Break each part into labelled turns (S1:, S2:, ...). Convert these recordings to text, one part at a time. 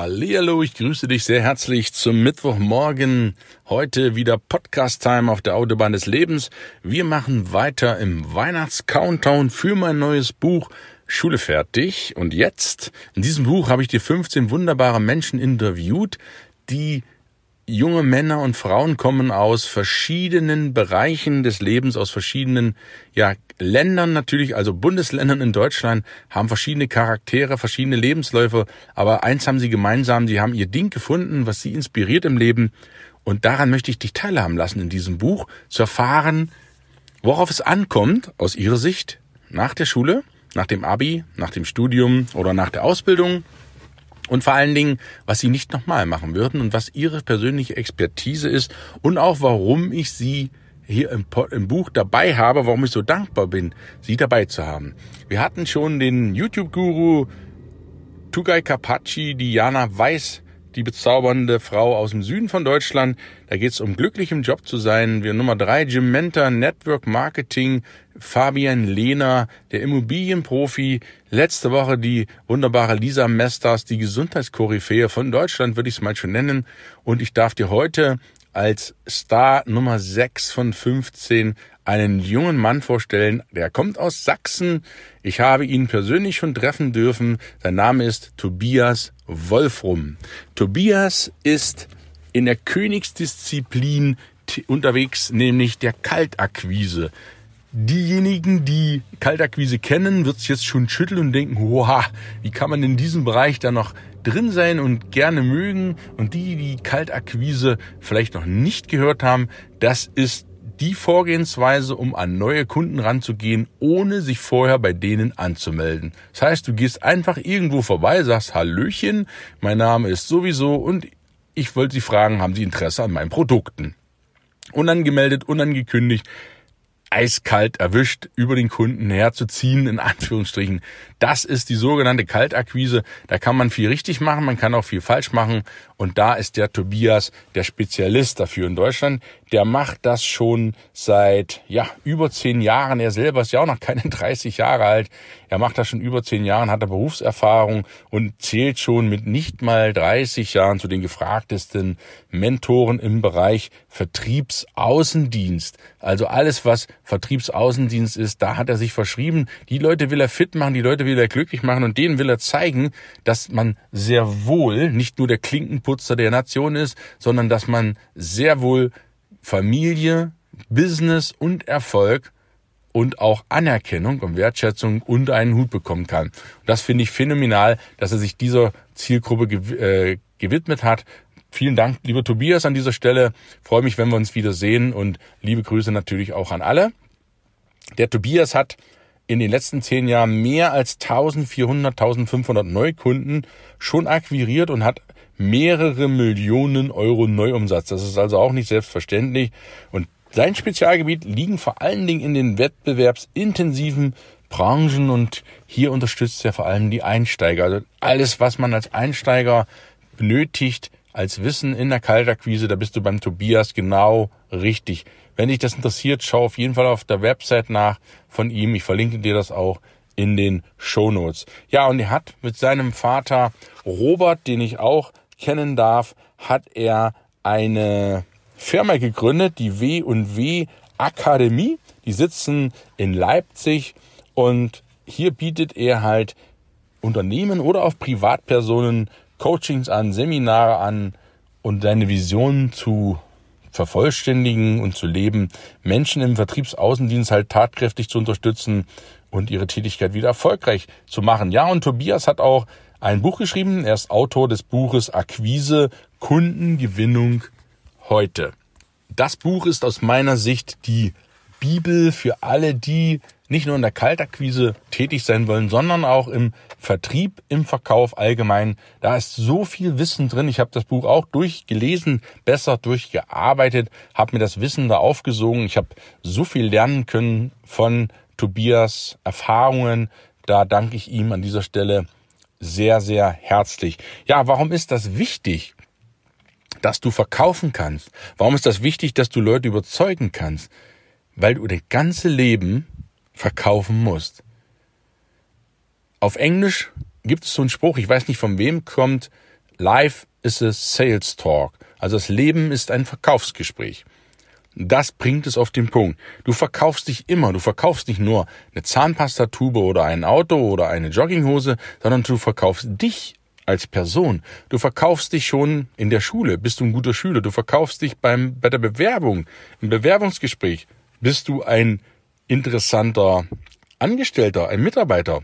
S1: Hallihallo, ich grüße dich sehr herzlich zum Mittwochmorgen. Heute wieder Podcast-Time auf der Autobahn des Lebens. Wir machen weiter im Weihnachts-Countdown für mein neues Buch Schule fertig. Und jetzt, in diesem Buch habe ich dir 15 wunderbare Menschen interviewt, die junge Männer und Frauen kommen aus verschiedenen Bereichen des Lebens, aus verschiedenen ja, Ländern natürlich, also Bundesländern in Deutschland, haben verschiedene Charaktere, verschiedene Lebensläufe, aber eins haben sie gemeinsam, sie haben ihr Ding gefunden, was sie inspiriert im Leben. Und daran möchte ich dich teilhaben lassen in diesem Buch, zu erfahren, worauf es ankommt aus ihrer Sicht. Nach der Schule, nach dem Abi, nach dem Studium oder nach der Ausbildung und vor allen Dingen, was sie nicht nochmal machen würden und was ihre persönliche Expertise ist und auch warum ich sie hier im, im, Buch dabei habe, warum ich so dankbar bin, sie dabei zu haben. Wir hatten schon den YouTube-Guru Tugai Kapachi, Diana Weiß, die bezaubernde Frau aus dem Süden von Deutschland. Da geht es um glücklich im Job zu sein. Wir Nummer drei, Jim Mentor, Network Marketing, Fabian Lehner, der Immobilienprofi. Letzte Woche die wunderbare Lisa Mesters, die Gesundheitskoryphäe von Deutschland, würde ich es mal schon nennen. Und ich darf dir heute als Star Nummer 6 von 15 einen jungen Mann vorstellen, der kommt aus Sachsen. Ich habe ihn persönlich schon treffen dürfen. Sein Name ist Tobias Wolfrum. Tobias ist in der Königsdisziplin unterwegs, nämlich der Kaltakquise. Diejenigen, die Kaltakquise kennen, wird es jetzt schon schütteln und denken, wow, wie kann man in diesem Bereich da noch drin sein und gerne mögen? Und die, die Kaltakquise vielleicht noch nicht gehört haben, das ist die Vorgehensweise, um an neue Kunden ranzugehen, ohne sich vorher bei denen anzumelden. Das heißt, du gehst einfach irgendwo vorbei, sagst Hallöchen, mein Name ist sowieso und ich wollte Sie fragen, haben Sie Interesse an meinen Produkten? Unangemeldet, unangekündigt, eiskalt erwischt, über den Kunden herzuziehen, in Anführungsstrichen. Das ist die sogenannte Kaltakquise. Da kann man viel richtig machen, man kann auch viel falsch machen. Und da ist der Tobias der Spezialist dafür in Deutschland. Der macht das schon seit, ja, über zehn Jahren. Er selber ist ja auch noch keine 30 Jahre alt. Er macht das schon über zehn Jahren, hat er Berufserfahrung und zählt schon mit nicht mal 30 Jahren zu den gefragtesten Mentoren im Bereich Vertriebsaußendienst. Also alles, was Vertriebsaußendienst ist, da hat er sich verschrieben. Die Leute will er fit machen, die Leute will er glücklich machen und denen will er zeigen, dass man sehr wohl nicht nur der Klinkenputzer der Nation ist, sondern dass man sehr wohl Familie, Business und Erfolg und auch Anerkennung und Wertschätzung unter einen Hut bekommen kann. Und das finde ich phänomenal, dass er sich dieser Zielgruppe äh, gewidmet hat. Vielen Dank, lieber Tobias, an dieser Stelle. freue mich, wenn wir uns wieder sehen und liebe Grüße natürlich auch an alle. Der Tobias hat in den letzten zehn Jahren mehr als 1400, 1500 Neukunden schon akquiriert und hat mehrere Millionen Euro Neuumsatz. Das ist also auch nicht selbstverständlich. Und sein Spezialgebiet liegen vor allen Dingen in den wettbewerbsintensiven Branchen und hier unterstützt er vor allem die Einsteiger. Also alles, was man als Einsteiger benötigt, als Wissen in der Kaltakquise, da bist du beim Tobias genau richtig. Wenn dich das interessiert, schau auf jeden Fall auf der Website nach von ihm. Ich verlinke dir das auch in den Show Notes. Ja, und er hat mit seinem Vater Robert, den ich auch kennen darf, hat er eine Firma gegründet, die W&W Akademie. Die sitzen in Leipzig und hier bietet er halt Unternehmen oder auch Privatpersonen Coachings an, Seminare an und seine Vision zu vervollständigen und zu leben, Menschen im Vertriebsaußendienst halt tatkräftig zu unterstützen und ihre Tätigkeit wieder erfolgreich zu machen. Ja, und Tobias hat auch ein Buch geschrieben. Er ist Autor des Buches Akquise, Kundengewinnung heute. Das Buch ist aus meiner Sicht die Bibel für alle, die nicht nur in der Kaltakquise tätig sein wollen, sondern auch im Vertrieb, im Verkauf allgemein. Da ist so viel Wissen drin. Ich habe das Buch auch durchgelesen, besser durchgearbeitet, habe mir das Wissen da aufgesogen. Ich habe so viel lernen können von Tobias Erfahrungen. Da danke ich ihm an dieser Stelle sehr, sehr herzlich. Ja, warum ist das wichtig? dass du verkaufen kannst. Warum ist das wichtig, dass du Leute überzeugen kannst? Weil du dein ganze Leben verkaufen musst. Auf Englisch gibt es so einen Spruch, ich weiß nicht von wem kommt, Life is a sales talk. Also das Leben ist ein Verkaufsgespräch. Das bringt es auf den Punkt. Du verkaufst dich immer. Du verkaufst nicht nur eine Zahnpastatube oder ein Auto oder eine Jogginghose, sondern du verkaufst dich als Person. Du verkaufst dich schon in der Schule. Bist du ein guter Schüler? Du verkaufst dich beim, bei der Bewerbung, im Bewerbungsgespräch. Bist du ein interessanter Angestellter, ein Mitarbeiter.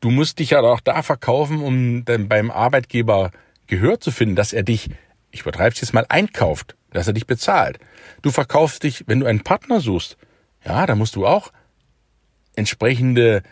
S1: Du musst dich ja auch da verkaufen, um dann beim Arbeitgeber Gehör zu finden, dass er dich, ich übertreibe es jetzt mal, einkauft, dass er dich bezahlt. Du verkaufst dich, wenn du einen Partner suchst. Ja, da musst du auch entsprechende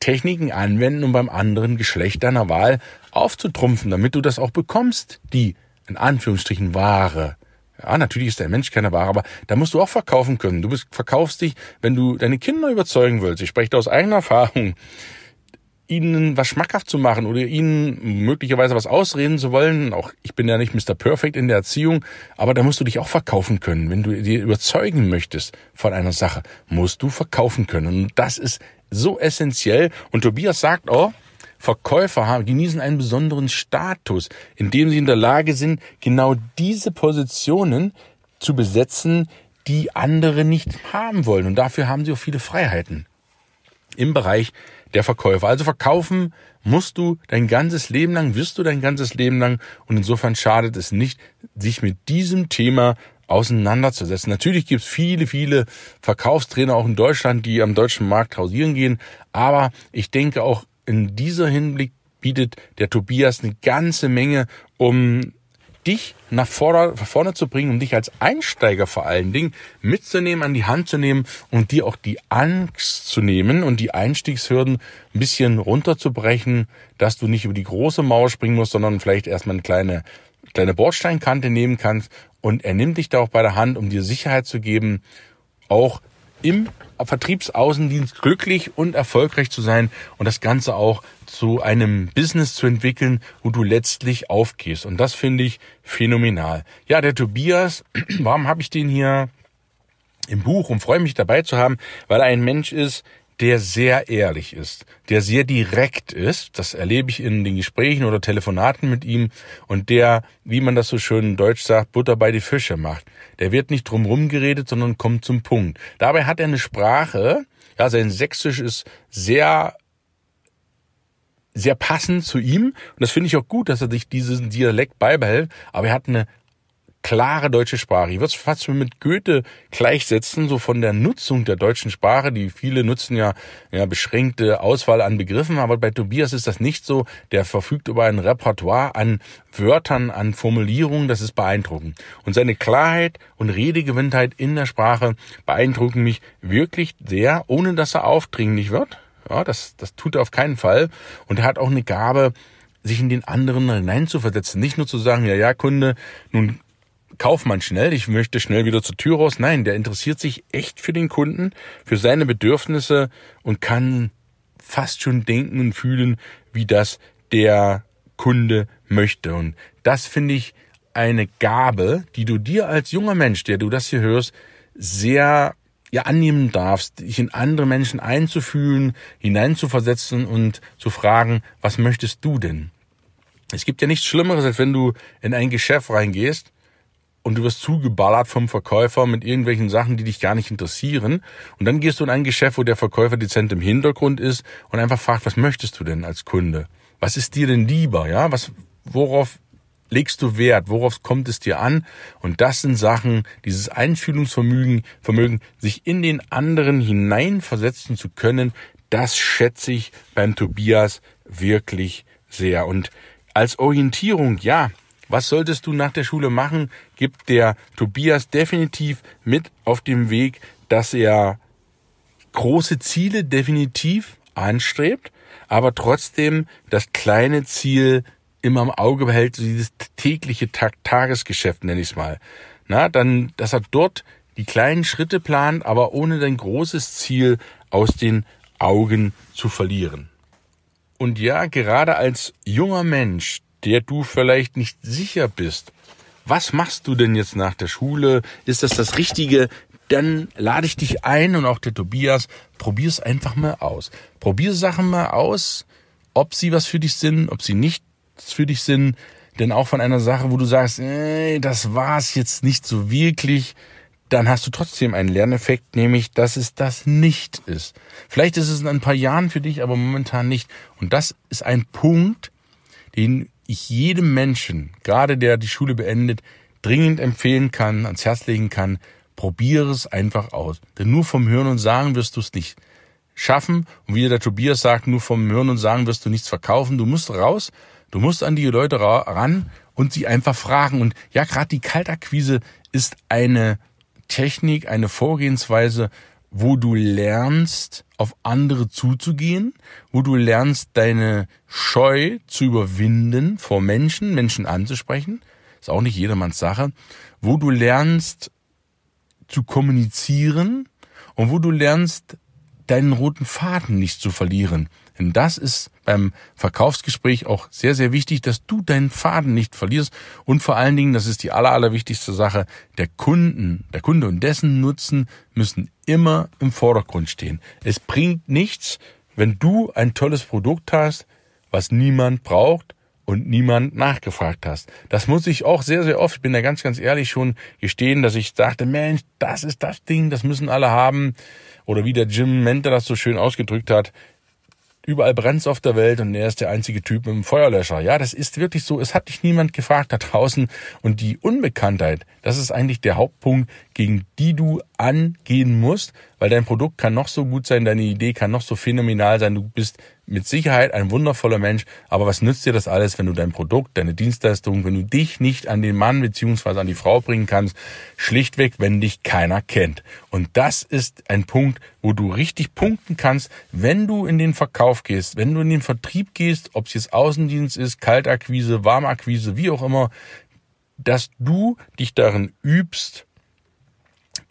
S1: Techniken anwenden, um beim anderen Geschlecht deiner Wahl aufzutrumpfen, damit du das auch bekommst, die in Anführungsstrichen Ware. Ja, natürlich ist der Mensch keine Ware, aber da musst du auch verkaufen können. Du bist, verkaufst dich, wenn du deine Kinder überzeugen willst. Ich spreche da aus eigener Erfahrung ihnen was schmackhaft zu machen oder ihnen möglicherweise was ausreden zu wollen. Auch ich bin ja nicht Mr. Perfect in der Erziehung, aber da musst du dich auch verkaufen können. Wenn du dir überzeugen möchtest von einer Sache, musst du verkaufen können. Und das ist so essentiell. Und Tobias sagt auch, Verkäufer haben, genießen einen besonderen Status, indem sie in der Lage sind, genau diese Positionen zu besetzen, die andere nicht haben wollen. Und dafür haben sie auch viele Freiheiten im Bereich der Verkäufer. Also verkaufen musst du dein ganzes Leben lang, wirst du dein ganzes Leben lang. Und insofern schadet es nicht, sich mit diesem Thema auseinanderzusetzen. Natürlich gibt es viele, viele Verkaufstrainer auch in Deutschland, die am deutschen Markt hausieren gehen. Aber ich denke auch in dieser Hinblick bietet der Tobias eine ganze Menge, um dich nach vorne zu bringen, um dich als Einsteiger vor allen Dingen mitzunehmen, an die Hand zu nehmen und dir auch die Angst zu nehmen und die Einstiegshürden ein bisschen runterzubrechen, dass du nicht über die große Mauer springen musst, sondern vielleicht erstmal eine kleine, kleine Bordsteinkante nehmen kannst. Und er nimmt dich da auch bei der Hand, um dir Sicherheit zu geben, auch im Vertriebsaußendienst glücklich und erfolgreich zu sein und das Ganze auch zu einem Business zu entwickeln, wo du letztlich aufgehst. Und das finde ich phänomenal. Ja, der Tobias, warum habe ich den hier im Buch und freue mich dabei zu haben, weil er ein Mensch ist, der sehr ehrlich ist, der sehr direkt ist, das erlebe ich in den Gesprächen oder Telefonaten mit ihm, und der, wie man das so schön in Deutsch sagt, Butter bei die Fische macht. Der wird nicht drumherum geredet, sondern kommt zum Punkt. Dabei hat er eine Sprache, ja, sein Sächsisch ist sehr sehr passend zu ihm. Und das finde ich auch gut, dass er sich diesen Dialekt beibehält. Aber er hat eine klare deutsche Sprache. Ich würde es fast mit Goethe gleichsetzen, so von der Nutzung der deutschen Sprache. Die viele nutzen ja, ja beschränkte Auswahl an Begriffen, aber bei Tobias ist das nicht so. Der verfügt über ein Repertoire an Wörtern, an Formulierungen, das ist beeindruckend. Und seine Klarheit und Redegewinntheit in der Sprache beeindrucken mich wirklich sehr, ohne dass er aufdringlich wird. Ja, das, das tut er auf keinen Fall. Und er hat auch eine Gabe, sich in den anderen hineinzuversetzen. Nicht nur zu sagen, ja, ja, Kunde, nun kauf man schnell, ich möchte schnell wieder zur Tür raus. Nein, der interessiert sich echt für den Kunden, für seine Bedürfnisse und kann fast schon denken und fühlen, wie das der Kunde möchte. Und das finde ich eine Gabe, die du dir als junger Mensch, der du das hier hörst, sehr ja annehmen darfst, dich in andere Menschen einzufühlen, hineinzuversetzen und zu fragen, was möchtest du denn? Es gibt ja nichts Schlimmeres, als wenn du in ein Geschäft reingehst und du wirst zugeballert vom Verkäufer mit irgendwelchen Sachen, die dich gar nicht interessieren. Und dann gehst du in ein Geschäft, wo der Verkäufer dezent im Hintergrund ist und einfach fragt, was möchtest du denn als Kunde? Was ist dir denn lieber? Ja, was, worauf legst du Wert? Worauf kommt es dir an? Und das sind Sachen, dieses Einfühlungsvermögen, Vermögen, sich in den anderen hineinversetzen zu können, das schätze ich beim Tobias wirklich sehr. Und als Orientierung, ja, was solltest du nach der Schule machen, gibt der Tobias definitiv mit auf dem Weg dass er große Ziele definitiv anstrebt, aber trotzdem das kleine Ziel immer im Auge behält, dieses tägliche Tag Tagesgeschäft nenne ich es mal. Na, dann, dass er dort die kleinen Schritte plant, aber ohne dein großes Ziel aus den Augen zu verlieren. Und ja, gerade als junger Mensch, der du vielleicht nicht sicher bist, was machst du denn jetzt nach der Schule? Ist das das Richtige? Dann lade ich dich ein und auch der Tobias, probier es einfach mal aus. Probier Sachen mal aus, ob sie was für dich sind, ob sie nichts für dich sind. Denn auch von einer Sache, wo du sagst, ey, das war's jetzt nicht so wirklich, dann hast du trotzdem einen Lerneffekt, nämlich, dass es das nicht ist. Vielleicht ist es in ein paar Jahren für dich, aber momentan nicht. Und das ist ein Punkt, den ich jedem Menschen, gerade der die Schule beendet, dringend empfehlen kann, ans Herz legen kann. Probiere es einfach aus. Denn nur vom Hören und Sagen wirst du es nicht schaffen. Und wie der Tobias sagt, nur vom Hören und Sagen wirst du nichts verkaufen. Du musst raus, du musst an die Leute ran und sie einfach fragen. Und ja, gerade die Kaltakquise ist eine Technik, eine Vorgehensweise, wo du lernst, auf andere zuzugehen, wo du lernst, deine Scheu zu überwinden, vor Menschen, Menschen anzusprechen. Ist auch nicht jedermanns Sache. Wo du lernst, zu kommunizieren und wo du lernst, deinen roten Faden nicht zu verlieren. Denn das ist beim Verkaufsgespräch auch sehr, sehr wichtig, dass du deinen Faden nicht verlierst und vor allen Dingen, das ist die aller, allerwichtigste Sache, der Kunden, der Kunde und dessen Nutzen müssen immer im Vordergrund stehen. Es bringt nichts, wenn du ein tolles Produkt hast, was niemand braucht und niemand nachgefragt hast. Das muss ich auch sehr, sehr oft, ich bin da ganz, ganz ehrlich schon gestehen, dass ich dachte, Mensch, das ist das Ding, das müssen alle haben. Oder wie der Jim Mentor das so schön ausgedrückt hat, überall brennt's auf der Welt und er ist der einzige Typ mit dem Feuerlöscher. Ja, das ist wirklich so. Es hat dich niemand gefragt da draußen. Und die Unbekanntheit, das ist eigentlich der Hauptpunkt, gegen die du angehen musst, weil dein Produkt kann noch so gut sein, deine Idee kann noch so phänomenal sein. Du bist mit Sicherheit ein wundervoller Mensch, aber was nützt dir das alles, wenn du dein Produkt, deine Dienstleistung, wenn du dich nicht an den Mann beziehungsweise an die Frau bringen kannst, schlichtweg, wenn dich keiner kennt. Und das ist ein Punkt, wo du richtig punkten kannst, wenn du in den Verkauf gehst, wenn du in den Vertrieb gehst, ob es jetzt Außendienst ist, Kaltakquise, Warmakquise, wie auch immer, dass du dich darin übst,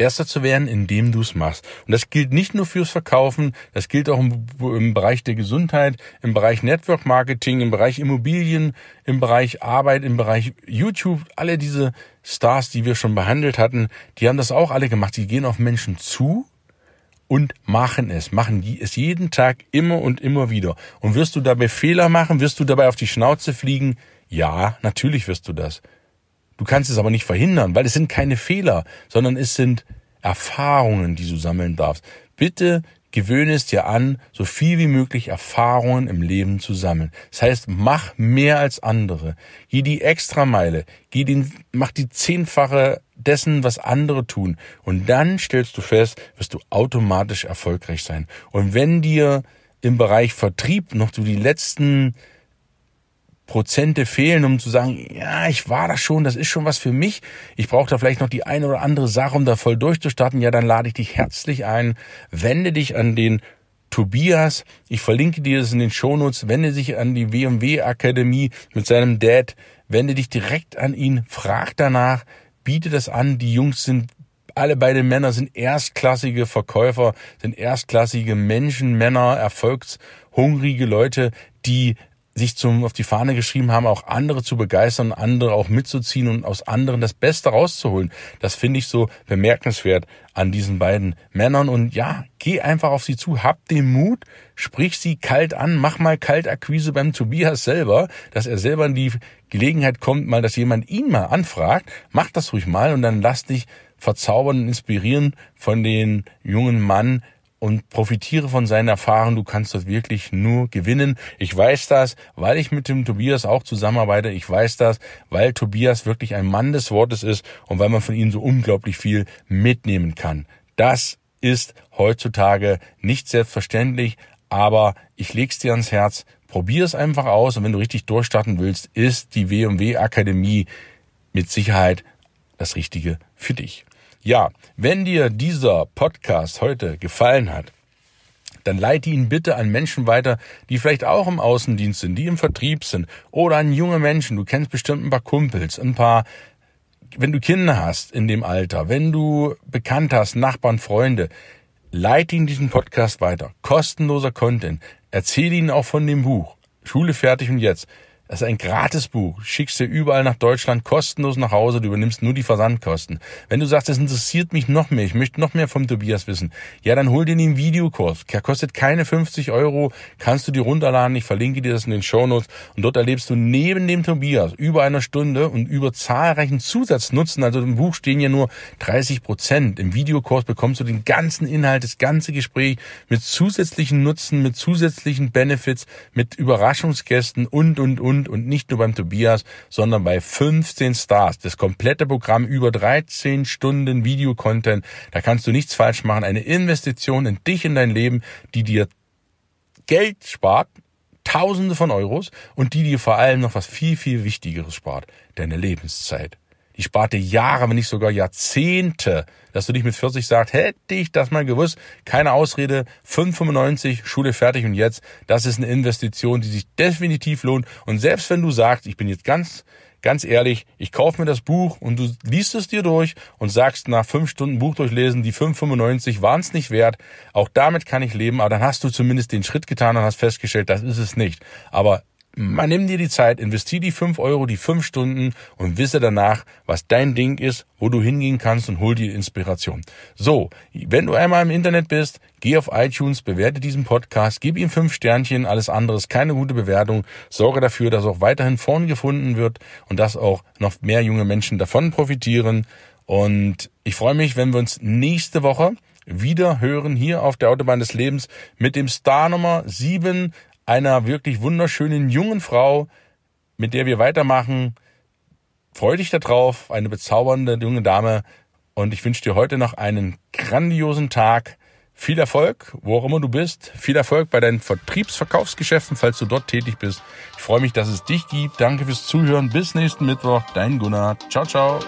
S1: besser zu werden, indem du es machst. Und das gilt nicht nur fürs Verkaufen, das gilt auch im, im, Bereich der Gesundheit, im Bereich Network Marketing, im Bereich Immobilien, im Bereich Arbeit, im Bereich YouTube. Alle diese Stars, die wir schon behandelt hatten, die haben das auch alle gemacht. Die gehen auf Menschen zu und machen es, machen es jeden Tag immer und immer wieder. Und wirst du dabei Fehler machen, wirst du dabei auf die Schnauze fliegen? Ja, natürlich wirst du das. Du kannst es aber nicht verhindern, weil es sind keine Fehler, sondern es sind Erfahrungen, die du sammeln darfst. Bitte gewöhne es dir an, so viel wie möglich Erfahrungen im Leben zu sammeln. Das heißt, mach mehr als andere. Geh die Extrameile. Geh den, mach die zehnfache dessen, was andere tun. Und dann stellst du fest, wirst du automatisch erfolgreich sein. Und wenn dir im Bereich Vertrieb noch so die letzten Prozente fehlen, um zu sagen, ja, ich war da schon, das ist schon was für mich. Ich brauche da vielleicht noch die eine oder andere Sache, um da voll durchzustarten. Ja, dann lade ich dich herzlich ein. Wende dich an den Tobias. Ich verlinke dir das in den Shownotes. Wende dich an die WMW Akademie mit seinem Dad. Wende dich direkt an ihn. Frag danach. Biete das an. Die Jungs sind alle beide Männer sind erstklassige Verkäufer, sind erstklassige Menschen, Männer, erfolgshungrige Leute, die sich zum, auf die Fahne geschrieben haben, auch andere zu begeistern, andere auch mitzuziehen und aus anderen das Beste rauszuholen. Das finde ich so bemerkenswert an diesen beiden Männern. Und ja, geh einfach auf sie zu, hab den Mut, sprich sie kalt an, mach mal Kaltakquise beim Tobias selber, dass er selber in die Gelegenheit kommt, mal, dass jemand ihn mal anfragt. Mach das ruhig mal und dann lass dich verzaubern und inspirieren von den jungen Mann, und profitiere von seinen Erfahrungen. Du kannst das wirklich nur gewinnen. Ich weiß das, weil ich mit dem Tobias auch zusammenarbeite. Ich weiß das, weil Tobias wirklich ein Mann des Wortes ist und weil man von ihm so unglaublich viel mitnehmen kann. Das ist heutzutage nicht selbstverständlich, aber ich leg's dir ans Herz. Probier es einfach aus und wenn du richtig durchstarten willst, ist die W&W Akademie mit Sicherheit das Richtige für dich. Ja, wenn dir dieser Podcast heute gefallen hat, dann leite ihn bitte an Menschen weiter, die vielleicht auch im Außendienst sind, die im Vertrieb sind oder an junge Menschen. Du kennst bestimmt ein paar Kumpels, ein paar, wenn du Kinder hast in dem Alter, wenn du bekannt hast, Nachbarn, Freunde, leite ihnen diesen Podcast weiter. Kostenloser Content. Erzähle ihnen auch von dem Buch. Schule fertig und jetzt. Das ist ein Gratisbuch. Schickst dir überall nach Deutschland kostenlos nach Hause. Du übernimmst nur die Versandkosten. Wenn du sagst, das interessiert mich noch mehr, ich möchte noch mehr vom Tobias wissen, ja, dann hol dir den Videokurs. Der kostet keine 50 Euro. Kannst du dir runterladen. Ich verlinke dir das in den Shownotes. Und dort erlebst du neben dem Tobias über einer Stunde und über zahlreichen Zusatznutzen. Also im Buch stehen ja nur 30 Prozent. Im Videokurs bekommst du den ganzen Inhalt, das ganze Gespräch mit zusätzlichen Nutzen, mit zusätzlichen Benefits, mit Überraschungsgästen und, und, und und und nicht nur beim Tobias, sondern bei 15 Stars. Das komplette Programm über 13 Stunden Videocontent. Da kannst du nichts falsch machen. Eine Investition in dich, in dein Leben, die dir Geld spart, Tausende von Euros und die dir vor allem noch was viel, viel Wichtigeres spart. Deine Lebenszeit. Die spart dir Jahre, wenn nicht sogar Jahrzehnte, dass du dich mit 40 sagst, hätte ich das mal gewusst. Keine Ausrede, 5,95, Schule fertig und jetzt. Das ist eine Investition, die sich definitiv lohnt. Und selbst wenn du sagst, ich bin jetzt ganz, ganz ehrlich, ich kaufe mir das Buch und du liest es dir durch und sagst nach fünf Stunden Buch durchlesen, die 5,95 waren es nicht wert. Auch damit kann ich leben, aber dann hast du zumindest den Schritt getan und hast festgestellt, das ist es nicht. Aber man nimm dir die Zeit, investier die fünf Euro, die fünf Stunden und wisse danach, was dein Ding ist, wo du hingehen kannst und hol dir Inspiration. So, wenn du einmal im Internet bist, geh auf iTunes, bewerte diesen Podcast, gib ihm fünf Sternchen, alles andere ist keine gute Bewertung. Sorge dafür, dass auch weiterhin vorn gefunden wird und dass auch noch mehr junge Menschen davon profitieren. Und ich freue mich, wenn wir uns nächste Woche wieder hören hier auf der Autobahn des Lebens mit dem Star Nummer sieben einer wirklich wunderschönen jungen Frau, mit der wir weitermachen. Freu dich darauf, eine bezaubernde junge Dame. Und ich wünsche dir heute noch einen grandiosen Tag. Viel Erfolg, wo auch immer du bist. Viel Erfolg bei deinen Vertriebsverkaufsgeschäften, falls du dort tätig bist. Ich freue mich, dass es dich gibt. Danke fürs Zuhören. Bis nächsten Mittwoch. Dein Gunnar. Ciao, ciao.